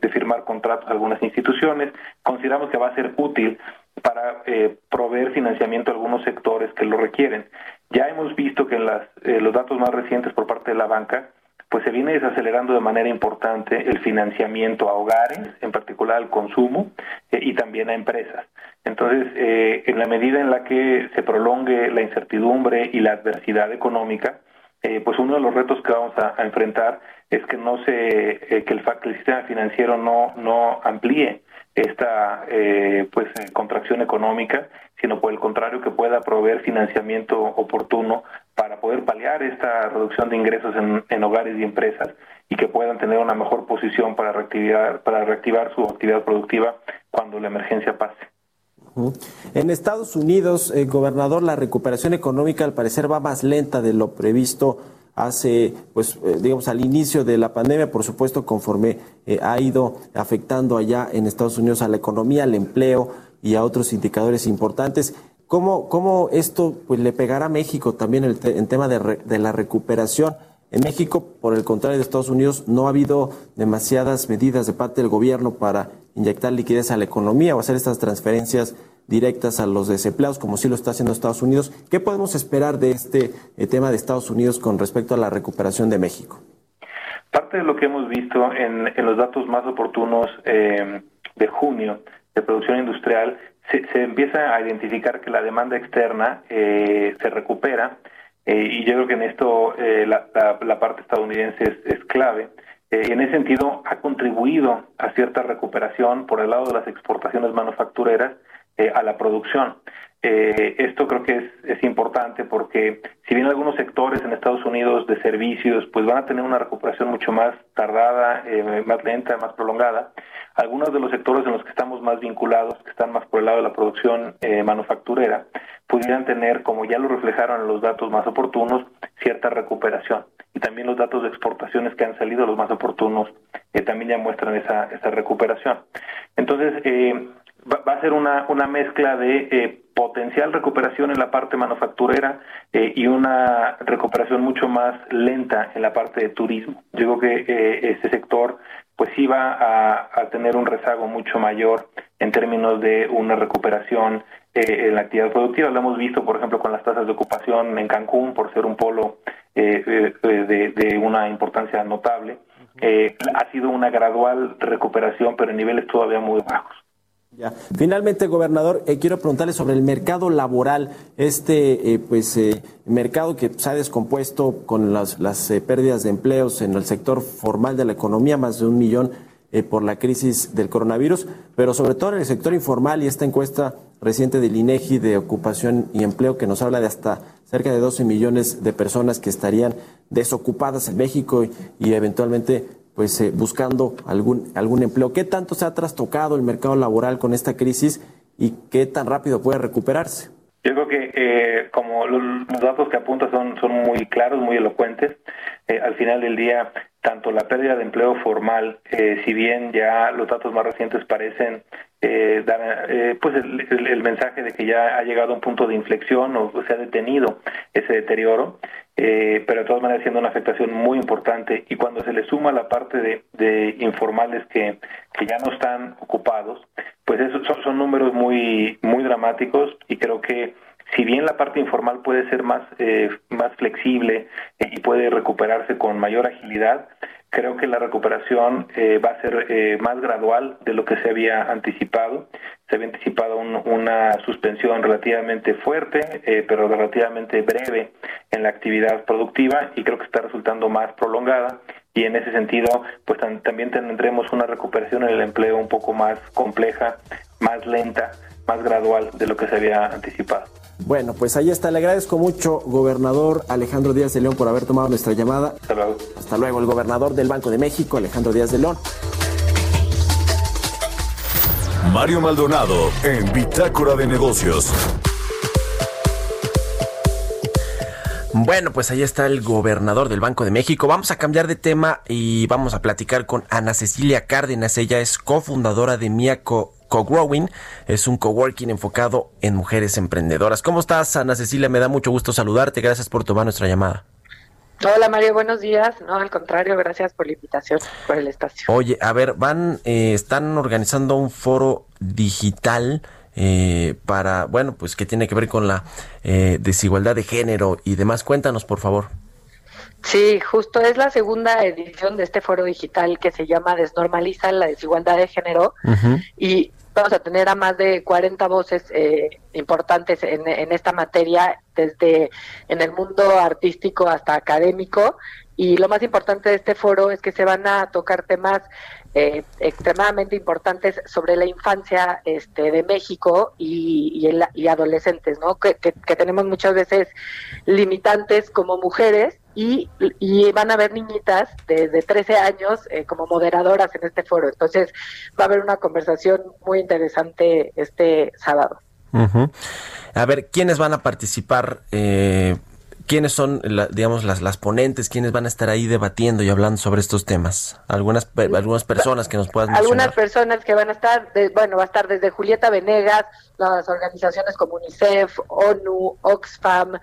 de, firmar contratos algunas instituciones. Consideramos que va a ser útil para eh, proveer financiamiento a algunos sectores que lo requieren. Ya hemos visto que en las, eh, los datos más recientes por parte de la banca, pues se viene desacelerando de manera importante el financiamiento a hogares, en particular al consumo, eh, y también a empresas. Entonces, eh, en la medida en la que se prolongue la incertidumbre y la adversidad económica, eh, pues uno de los retos que vamos a, enfrentar es que no se, eh, que, el, que el sistema financiero no, no amplíe esta eh, pues contracción económica, sino por el contrario que pueda proveer financiamiento oportuno para poder paliar esta reducción de ingresos en, en, hogares y empresas y que puedan tener una mejor posición para reactivar, para reactivar su actividad productiva cuando la emergencia pase. En Estados Unidos, eh, gobernador, la recuperación económica al parecer va más lenta de lo previsto hace, pues, eh, digamos, al inicio de la pandemia, por supuesto, conforme eh, ha ido afectando allá en Estados Unidos a la economía, al empleo y a otros indicadores importantes. ¿Cómo, cómo esto pues, le pegará a México también en tema de, re de la recuperación? En México, por el contrario de Estados Unidos, no ha habido demasiadas medidas de parte del gobierno para inyectar liquidez a la economía o hacer estas transferencias directas a los desempleados, como sí lo está haciendo Estados Unidos. ¿Qué podemos esperar de este eh, tema de Estados Unidos con respecto a la recuperación de México? Parte de lo que hemos visto en, en los datos más oportunos eh, de junio de producción industrial, se, empieza a identificar que la demanda externa eh, se recupera eh, y yo creo que en esto la, parte estadounidense es, es clave. En ese sentido, ha contribuido a cierta recuperación por el lado de las exportaciones manufactureras eh, a la producción. Eh, esto creo que es, importante porque si bien algunos sectores en Estados Unidos de servicios pues van a tener una recuperación mucho más tardada, eh, más lenta, más prolongada, algunos de los sectores en los que estamos más vinculados, que están más por el lado de la producción eh, manufacturera, pudieran tener, como ya lo reflejaron en los datos más oportunos, cierta recuperación. Y también los datos de exportaciones que han salido, los más oportunos, eh, también ya muestran esa, esa recuperación. Entonces, eh, va, a ser una, una mezcla de eh, potencial recuperación en la parte manufacturera eh, y una recuperación mucho más lenta en la parte de turismo. Yo creo que eh, este sector pues sí va a, a, tener un rezago mucho mayor en términos de una recuperación eh, en la actividad productiva. Lo hemos visto, por ejemplo, con las tasas de ocupación en Cancún, por ser un polo eh, de, de, una importancia notable. Eh, ha sido una gradual recuperación, pero en niveles todavía muy bajos. Ya. Finalmente, gobernador, eh, quiero preguntarle sobre el mercado laboral, este eh, pues eh, mercado que se ha descompuesto con las, las pérdidas de empleos en el sector formal de la economía, más de un millón por la crisis del coronavirus, pero sobre todo en el sector informal y esta encuesta reciente del INEGI de ocupación y empleo que nos habla de hasta cerca de 12 millones de personas que estarían desocupadas en México y, y eventualmente pues eh, buscando algún, algún empleo. ¿Qué tanto se ha trastocado el mercado laboral con esta crisis y qué tan rápido puede recuperarse? Yo creo que eh, como los, datos que apunta son, son muy claros, muy elocuentes, eh, al final del día, tanto la pérdida de empleo formal, eh, si bien ya los datos más recientes parecen dar pues el, el, mensaje de que ya ha llegado a un punto de inflexión o, se ha detenido ese deterioro, eh, pero de todas maneras siendo una afectación muy importante. Y cuando se le suma la parte de, de informales que, que, ya no están ocupados, pues esos son, son, números muy muy dramáticos y creo que si bien la parte informal puede ser más, eh, más flexible eh, y puede recuperarse con mayor agilidad, creo que la recuperación eh, va a ser eh, más gradual de lo que se había anticipado. Se había anticipado un- una suspensión relativamente fuerte, eh, pero relativamente breve en la actividad productiva y creo que está resultando más prolongada y en ese sentido pues también tendremos una recuperación en el empleo un poco más compleja, más lenta, más gradual de lo que se había anticipado. Bueno, pues ahí está. Le agradezco mucho, gobernador Alejandro Díaz de León, por haber tomado nuestra llamada. Hasta luego. Hasta luego, el gobernador del Banco de México, Alejandro Díaz de León. Mario Maldonado en Bitácora de Negocios. Bueno, pues ahí está el gobernador del Banco de México. Vamos a cambiar de tema y vamos a platicar con Ana Cecilia Cárdenas. Ella es cofundadora de Mia Co Growing. Es un coworking enfocado en mujeres emprendedoras. ¿Cómo estás, Ana Cecilia? Me da mucho gusto saludarte. Gracias por tomar nuestra llamada. Hola Mario, buenos días. No, al contrario, gracias por la invitación, por el espacio. Oye, a ver, van, eh, están organizando un foro digital eh, para, bueno, pues que tiene que ver con la eh, desigualdad de género y demás. Cuéntanos, por favor. Sí, justo es la segunda edición de este foro digital que se llama Desnormaliza la desigualdad de género y vamos a tener a más de 40 voces eh, importantes en, en esta materia, desde en el mundo artístico hasta académico. Y lo más importante de este foro es que se van a tocar temas eh, extremadamente importantes sobre la infancia este, de México y, adolescentes, ¿no? Que, que- tenemos muchas veces limitantes como mujeres y, y van a haber niñitas de, de 13 años eh, como moderadoras en este foro. Entonces va a haber una conversación muy interesante este sábado. A ver, ¿quiénes van a participar? Eh, ¿Quiénes son, la- digamos, las, las ponentes? ¿Quiénes van a estar ahí debatiendo y hablando sobre estos temas? Algunas, pe- algunas personas que nos puedas Algunas mencionar. personas que van a estar, de- bueno, va a estar desde Julieta Venegas, las organizaciones como UNICEF, ONU, Oxfam,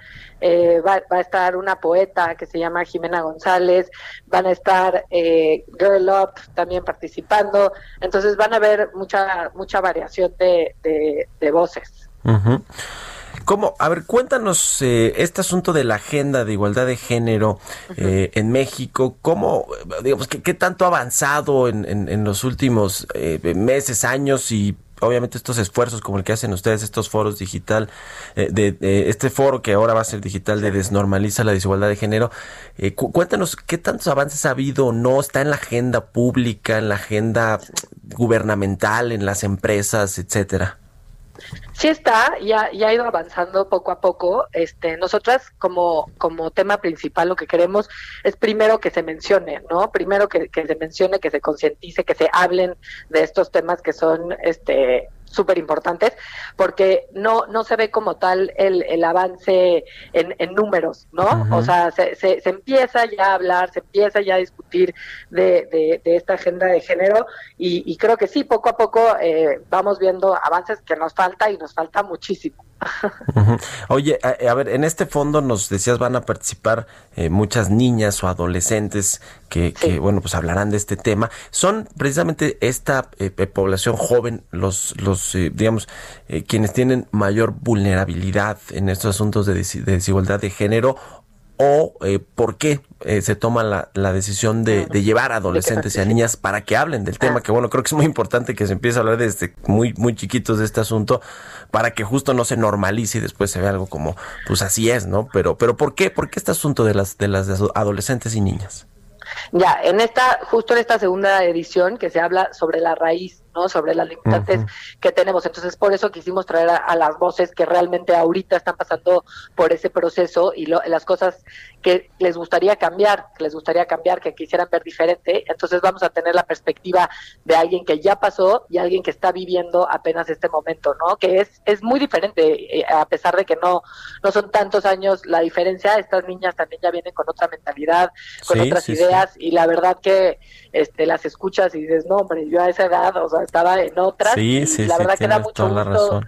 eh, va, va a estar una poeta que se llama Jimena González, van a estar eh, Girl Up también participando, entonces van a haber mucha mucha variación de, de, de voces. Ujú. ¿Cómo? A ver, cuéntanos eh, este asunto de la agenda de igualdad de género eh, en México. ¿Cómo, digamos, qué, qué tanto ha avanzado en, en- en los últimos eh, meses, años y obviamente estos esfuerzos como el que hacen ustedes, estos foros digital, eh, de, de este foro que ahora va a ser digital de desnormaliza la desigualdad de género? eh, cu- cuéntanos qué tantos avances ha habido o no, está en la agenda pública, en la agenda gubernamental, en las empresas, etcétera. Sí está, ya, ya ha ido avanzando poco a poco. Este, nosotras como, como tema principal lo que queremos es primero que se mencione, ¿no? Primero que, que se mencione, que se concientice, que se hablen de estos temas que son este súper importantes, porque no, no se ve como tal el, el avance en, en números, ¿no? O sea, se, se, se empieza ya a hablar, se empieza ya a discutir de, de, de esta agenda de género y, y creo que sí, poco a poco eh, vamos viendo avances que nos falta y nos falta muchísimo. Oye, a, a ver, en este fondo nos decías van a participar eh, muchas niñas o adolescentes que, que, bueno, pues hablarán de este tema. Son precisamente esta eh, población joven, los, los eh, digamos, eh, quienes tienen mayor vulnerabilidad en estos asuntos de, de desigualdad de género o eh, por qué eh, se toma la, la decisión de, de llevar a adolescentes y a niñas para que hablen del tema, que bueno, creo que es muy importante que se empiece a hablar desde muy, muy chiquitos de este asunto, para que justo no se normalice y después se vea algo como, pues así es, ¿no? Pero, pero ¿por qué? ¿Por qué este asunto de las, de las adolescentes y niñas? Ya, en esta, justo en esta segunda edición que se habla sobre la raíz, ¿no? Sobre las limitantes que tenemos. Entonces, por eso quisimos traer a, a las voces que realmente ahorita están pasando por ese proceso y lo- las cosas que les gustaría cambiar, que les gustaría cambiar, que quisieran ver diferente. Entonces, vamos a tener la perspectiva de alguien que ya pasó y alguien que está viviendo apenas este momento, ¿no? Que es, es muy diferente, eh, a pesar de que no, no son tantos años la diferencia. Estas niñas también ya vienen con otra mentalidad, con Sí, otras sí, sí. ideas y la verdad que este las escuchas y dices, no, hombre, yo a esa edad, o sea, estaba en otras. Sí, sí, la sí, verdad que da mucho gusto. razón.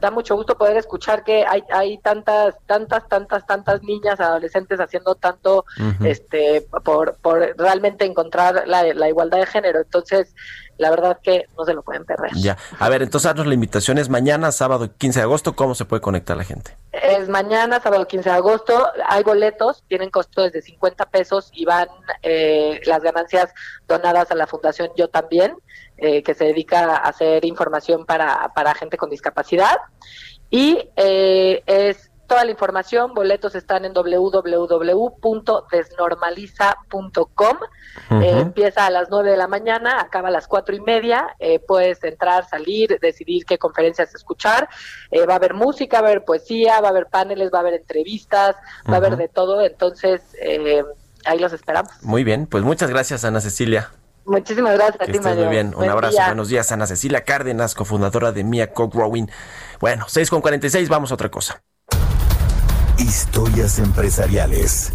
Da mucho gusto poder escuchar que hay, hay tantas, tantas, tantas, tantas niñas, adolescentes haciendo tanto este por, por realmente encontrar la, la igualdad de género. Entonces, la verdad que no se lo pueden perder. Ya. A ver, entonces haznos la invitación. Es mañana, sábado 15 de agosto. ¿Cómo se puede conectar la gente? Es mañana, sábado 15 de agosto. Hay boletos, tienen costo desde 50 pesos y van eh, las ganancias donadas a la Fundación Yo También, eh, que se dedica a hacer información para, para gente con discapacidad. Y eh, es toda la información, boletos están en www.desnormaliza.com. Ujú. Eh, empieza a las 9 de la mañana, acaba a las cuatro y media. Eh, puedes entrar, salir, decidir qué conferencias escuchar. Eh, va a haber música, va a haber poesía, va a haber paneles, va a haber entrevistas, va a haber de todo. Entonces, eh, ahí los esperamos. Muy bien, pues muchas gracias, Ana Cecilia. Muchísimas gracias a ti, estés muy Mario. bien. Un Buen abrazo. día. Buenos días, Ana Cecilia Cárdenas, cofundadora de Mia Co-Growing. Bueno, 6 con 46, vamos a otra cosa. Historias empresariales.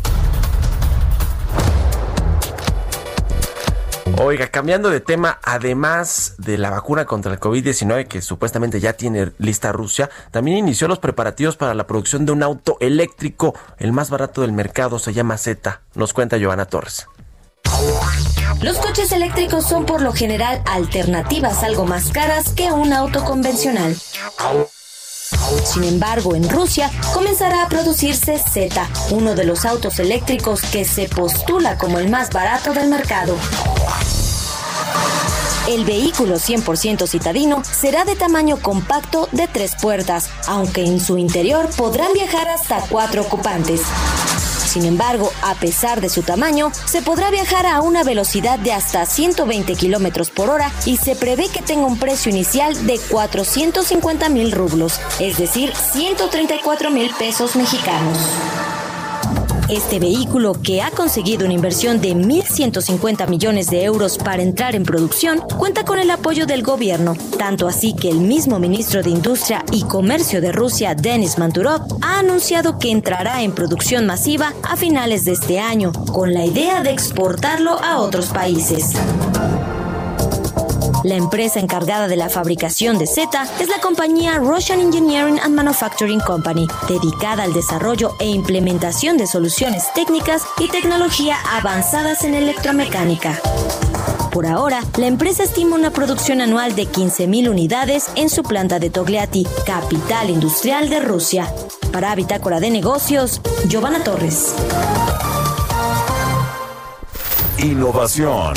Oiga, cambiando de tema, además de la vacuna contra el COVID-19 que supuestamente ya tiene lista Rusia, también inició los preparativos para la producción de un auto eléctrico, el más barato del mercado, se llama Z. Nos cuenta Giovanna Torres. Los coches eléctricos son por lo general alternativas algo más caras que un auto convencional. Sin embargo, en Rusia comenzará a producirse Z, uno de los autos eléctricos que se postula como el más barato del mercado. El vehículo 100% citadino será de tamaño compacto de tres puertas, aunque en su interior podrán viajar hasta cuatro ocupantes. Sin embargo, a pesar de su tamaño, se podrá viajar a una velocidad de hasta 120 kilómetros por hora y se prevé que tenga un precio inicial de 450 mil rublos, es decir, 134 mil pesos mexicanos. Este vehículo, que ha conseguido una inversión de 1.150 millones de euros para entrar en producción, cuenta con el apoyo del gobierno, tanto así que el mismo ministro de Industria y Comercio de Rusia, Denis Manturov, ha anunciado que entrará en producción masiva a finales de este año, con la idea de exportarlo a otros países. La empresa encargada de la fabricación de Z es la compañía Russian Engineering and Manufacturing Company, dedicada al desarrollo e implementación de soluciones técnicas y tecnología avanzadas en electromecánica. Por ahora, la empresa estima una producción anual de 15.000 unidades en su planta de Togliatti, capital industrial de Rusia. Para Bitácora de Negocios, Giovanna Torres. Innovación.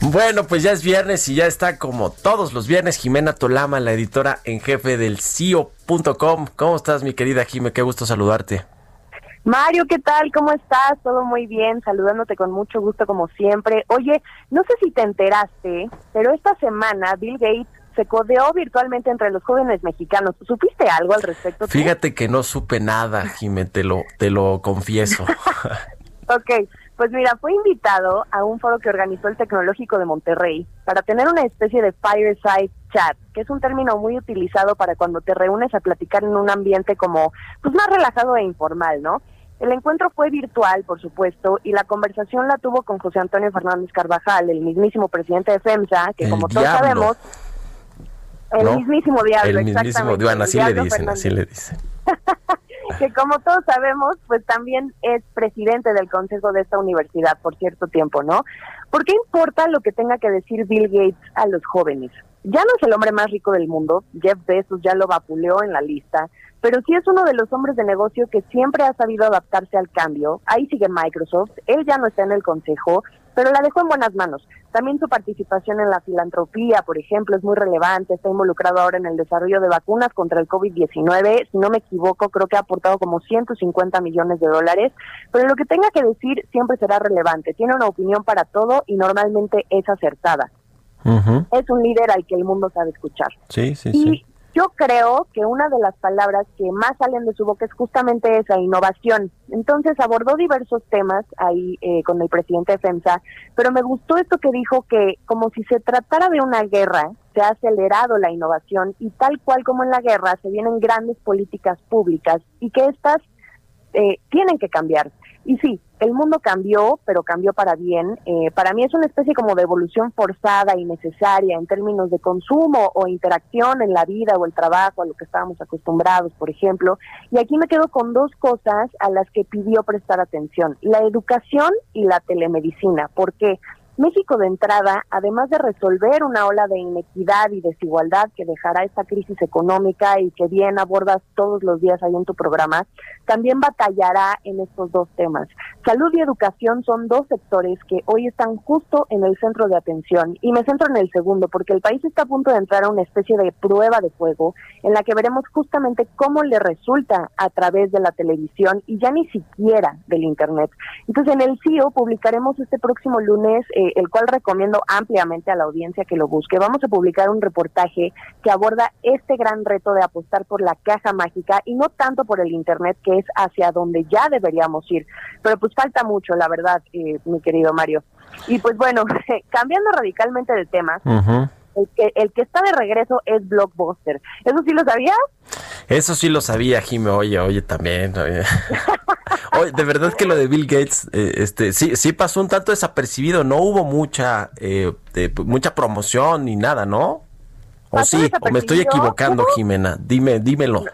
Bueno, pues ya es viernes y ya está como todos los viernes Jimena Tolama, la editora en jefe del CIO.com. ¿Cómo estás, mi querida Jime? Qué gusto saludarte. Mario, ¿qué tal? ¿Cómo estás? Todo muy bien, saludándote con mucho gusto como siempre. Oye, no sé si te enteraste, pero esta semana Bill Gates se codeó virtualmente entre los jóvenes mexicanos. ¿Supiste algo al respecto? Fíjate que no supe nada, Jime, te lo, te lo confieso. Ok, pues mira, fue invitado a un foro que organizó el Tecnológico de Monterrey para tener una especie de fireside chat, que es un término muy utilizado para cuando te reúnes a platicar en un ambiente como, pues más relajado e informal, ¿no? El encuentro fue virtual, por supuesto, y la conversación la tuvo con José Antonio Fernández Carvajal, el mismísimo presidente de FEMSA, que El como todos sabemos, el ¿No? mismísimo diablo, El mismísimo, exactamente, bueno, así le dicen, así le dicen. que como todos sabemos, pues también es presidente del consejo de esta universidad por cierto tiempo, ¿no? ¿Por qué importa lo que tenga que decir Bill Gates a los jóvenes? Ya no es el hombre más rico del mundo, Jeff Bezos ya lo vapuleó en la lista, pero sí es uno de los hombres de negocio que siempre ha sabido adaptarse al cambio. Ahí sigue Microsoft, él ya no está en el consejo, pero la dejó en buenas manos. También su participación en la filantropía, por ejemplo, es muy relevante. Está involucrado ahora en el desarrollo de vacunas contra el COVID-19. Si no me equivoco, creo que ha aportado como 150 millones de dólares. Pero lo que tenga que decir siempre será relevante. Tiene una opinión para todo y normalmente es acertada. Es un líder al que el mundo sabe escuchar. Sí, sí, Y sí. Yo creo que una de las palabras que más salen de su boca es justamente esa, innovación. Entonces abordó diversos temas ahí eh, con el presidente de FEMSA, pero me gustó esto que dijo que como si se tratara de una guerra, se ha acelerado la innovación y tal cual como en la guerra se vienen grandes políticas públicas y que estas eh, tienen que cambiar. Y sí, el mundo cambió, pero cambió para bien. Eh, para mí es una especie como de evolución forzada y necesaria en términos de consumo o interacción en la vida o el trabajo, a lo que estábamos acostumbrados, por ejemplo. Y aquí me quedo con dos cosas a las que pidió prestar atención, la educación y la telemedicina. ¿Por qué? México de entrada, además de resolver una ola de inequidad y desigualdad que dejará esta crisis económica y que bien abordas todos los días ahí en tu programa, también batallará en estos dos temas. Salud y educación son dos sectores que hoy están justo en el centro de atención y me centro en el segundo porque el país está a punto de entrar a una especie de prueba de fuego en la que veremos justamente cómo le resulta a través de la televisión y ya ni siquiera del Internet. Entonces en el CIO publicaremos este próximo lunes el cual recomiendo ampliamente a la audiencia que lo busque. Vamos a publicar un reportaje que aborda este gran reto de apostar por la caja mágica y no tanto por el Internet, que es hacia donde ya deberíamos ir. Pero pues falta mucho, la verdad, eh, mi querido Mario. Y pues bueno, cambiando radicalmente de tema, el, que, el que está de regreso es Blockbuster. ¿Eso sí lo sabías? Eso sí lo sabía, Jime. Oye, oye, también. Oye. Oye, de verdad que lo de Bill Gates, eh, este, sí, sí pasó un tanto desapercibido. No hubo mucha, eh, de- mucha promoción ni nada, ¿no? O sí, o me estoy equivocando, Jimena. Dime, dímelo.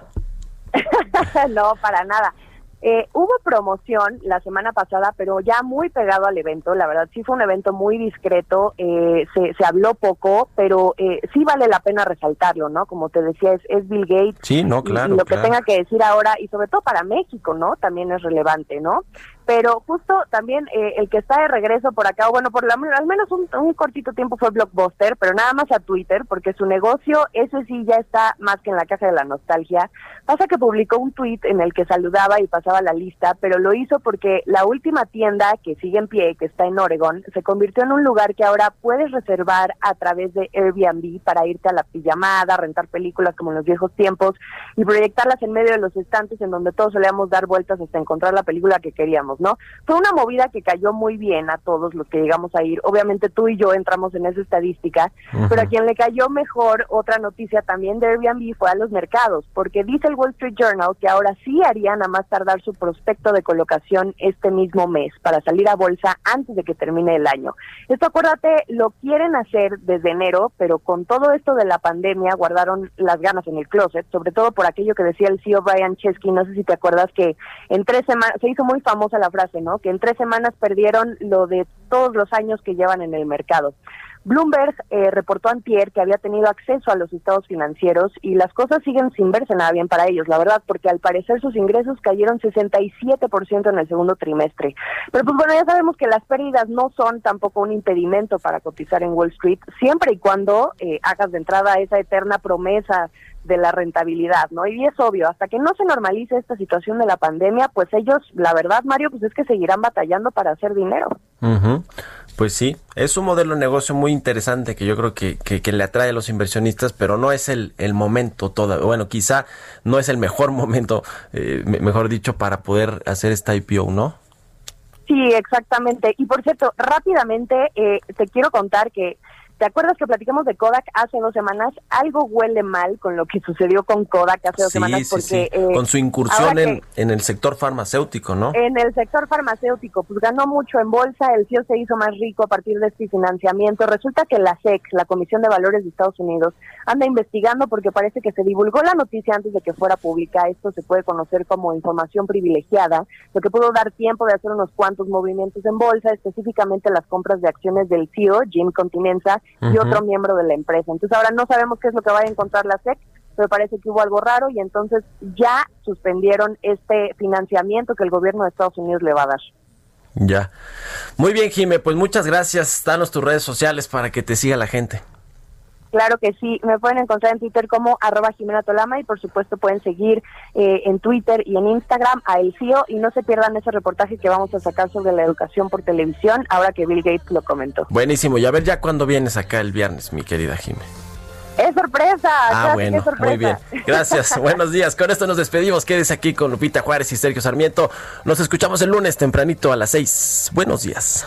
no, para nada. Eh, hubo promoción la semana pasada, pero ya muy pegado al evento. La verdad, sí fue un evento muy discreto. eh, se, se habló poco, pero eh, sí vale la pena resaltarlo, ¿no? Como te decía, es, es Bill Gates. Sí, no, y- claro, Y, lo claro. que tenga que decir ahora, y sobre todo para México, ¿no? También es relevante, ¿no? Pero justo también eh, el que está de regreso por acá, o bueno, por la- al menos un, cortito tiempo fue Blockbuster, pero nada más a Twitter, porque su negocio, ese sí ya está más que en la caja de la nostalgia. Pasa que publicó un tweet en el que saludaba y pasaba la lista, pero lo hizo porque la última tienda que sigue en pie, que está en Oregon, se convirtió en un lugar que ahora puedes reservar a través de Airbnb para irte a la pijamada, rentar películas como en los viejos tiempos y proyectarlas en medio de los estantes en donde todos solíamos dar vueltas hasta encontrar la película que queríamos, ¿no? Fue una movida que cayó muy bien a todos los que llegamos a ir. Obviamente tú y yo entramos en esa estadística, pero a quien le cayó mejor otra noticia también de Airbnb fue a los mercados, porque dice el Wall Street Journal que ahora sí harían a más tardar su prospecto de colocación este mismo mes para salir a bolsa antes de que termine el año. Esto acuérdate, lo quieren hacer desde enero, pero con todo esto de la pandemia guardaron las ganas en el closet, sobre todo por aquello que decía el CEO Brian Chesky, no sé si te acuerdas que en tres semanas, se hizo muy famosa la frase, ¿no? Que en tres semanas perdieron lo de todos los años que llevan en el mercado. Bloomberg eh, reportó antier que había tenido acceso a los estados financieros y las cosas siguen sin verse nada bien para ellos, la verdad, porque al parecer sus ingresos cayeron 67% en el segundo trimestre. Pero pues bueno, ya sabemos que las pérdidas no son tampoco un impedimento para cotizar en Wall Street, siempre y cuando eh, hagas de entrada esa eterna promesa de la rentabilidad, ¿no? Y es obvio, hasta que no se normalice esta situación de la pandemia, pues ellos, la verdad, Mario, pues es que seguirán batallando para hacer dinero. Pues sí, es un modelo de negocio muy interesante que yo creo que, que, que le atrae a los inversionistas, pero no es el, el momento todavía. Bueno, quizá no es el mejor momento, eh, me- mejor dicho, para poder hacer esta IPO, ¿no? Sí, exactamente. Y por cierto, rápidamente eh, te quiero contar que, ¿te acuerdas que platicamos de Kodak hace dos semanas? Algo huele mal con lo que sucedió con Kodak hace dos Sí, semanas sí, porque... sí. eh, Con su incursión en, que- en el sector farmacéutico, ¿no? En el sector farmacéutico, pues ganó mucho en bolsa, el CIO se hizo más rico a partir de este financiamiento. Resulta que la SEC, la Comisión de Valores de Estados Unidos, anda investigando porque parece que se divulgó la noticia antes de que fuera pública. Esto se puede conocer como información privilegiada, lo que pudo dar tiempo de hacer unos cuantos movimientos en bolsa, específicamente las compras de acciones del CIO, Jim Continenza, y otro miembro de la empresa. Entonces ahora no sabemos qué es lo que va a encontrar la SEC, pero parece que hubo algo raro y entonces ya suspendieron este financiamiento que el gobierno de Estados Unidos le va a dar. Ya. Muy bien, Jime, pues muchas gracias. Danos tus redes sociales para que te siga la gente. Claro que sí, me pueden encontrar en Twitter como arroba Jimena Tolama y por supuesto pueden seguir eh, en Twitter y en Instagram a El CIO y no se pierdan ese reportaje que vamos a sacar sobre la educación por televisión ahora que Bill Gates lo comentó. Buenísimo. Y a ver ya cuando vienes acá el viernes, mi querida Jime. ¡Es sorpresa! Ah, bueno, es sorpresa. muy bien. Gracias. Buenos días. Con esto nos despedimos. Quédese aquí con Lupita Juárez y Sergio Sarmiento. Nos escuchamos el lunes tempranito a las seis. Buenos días.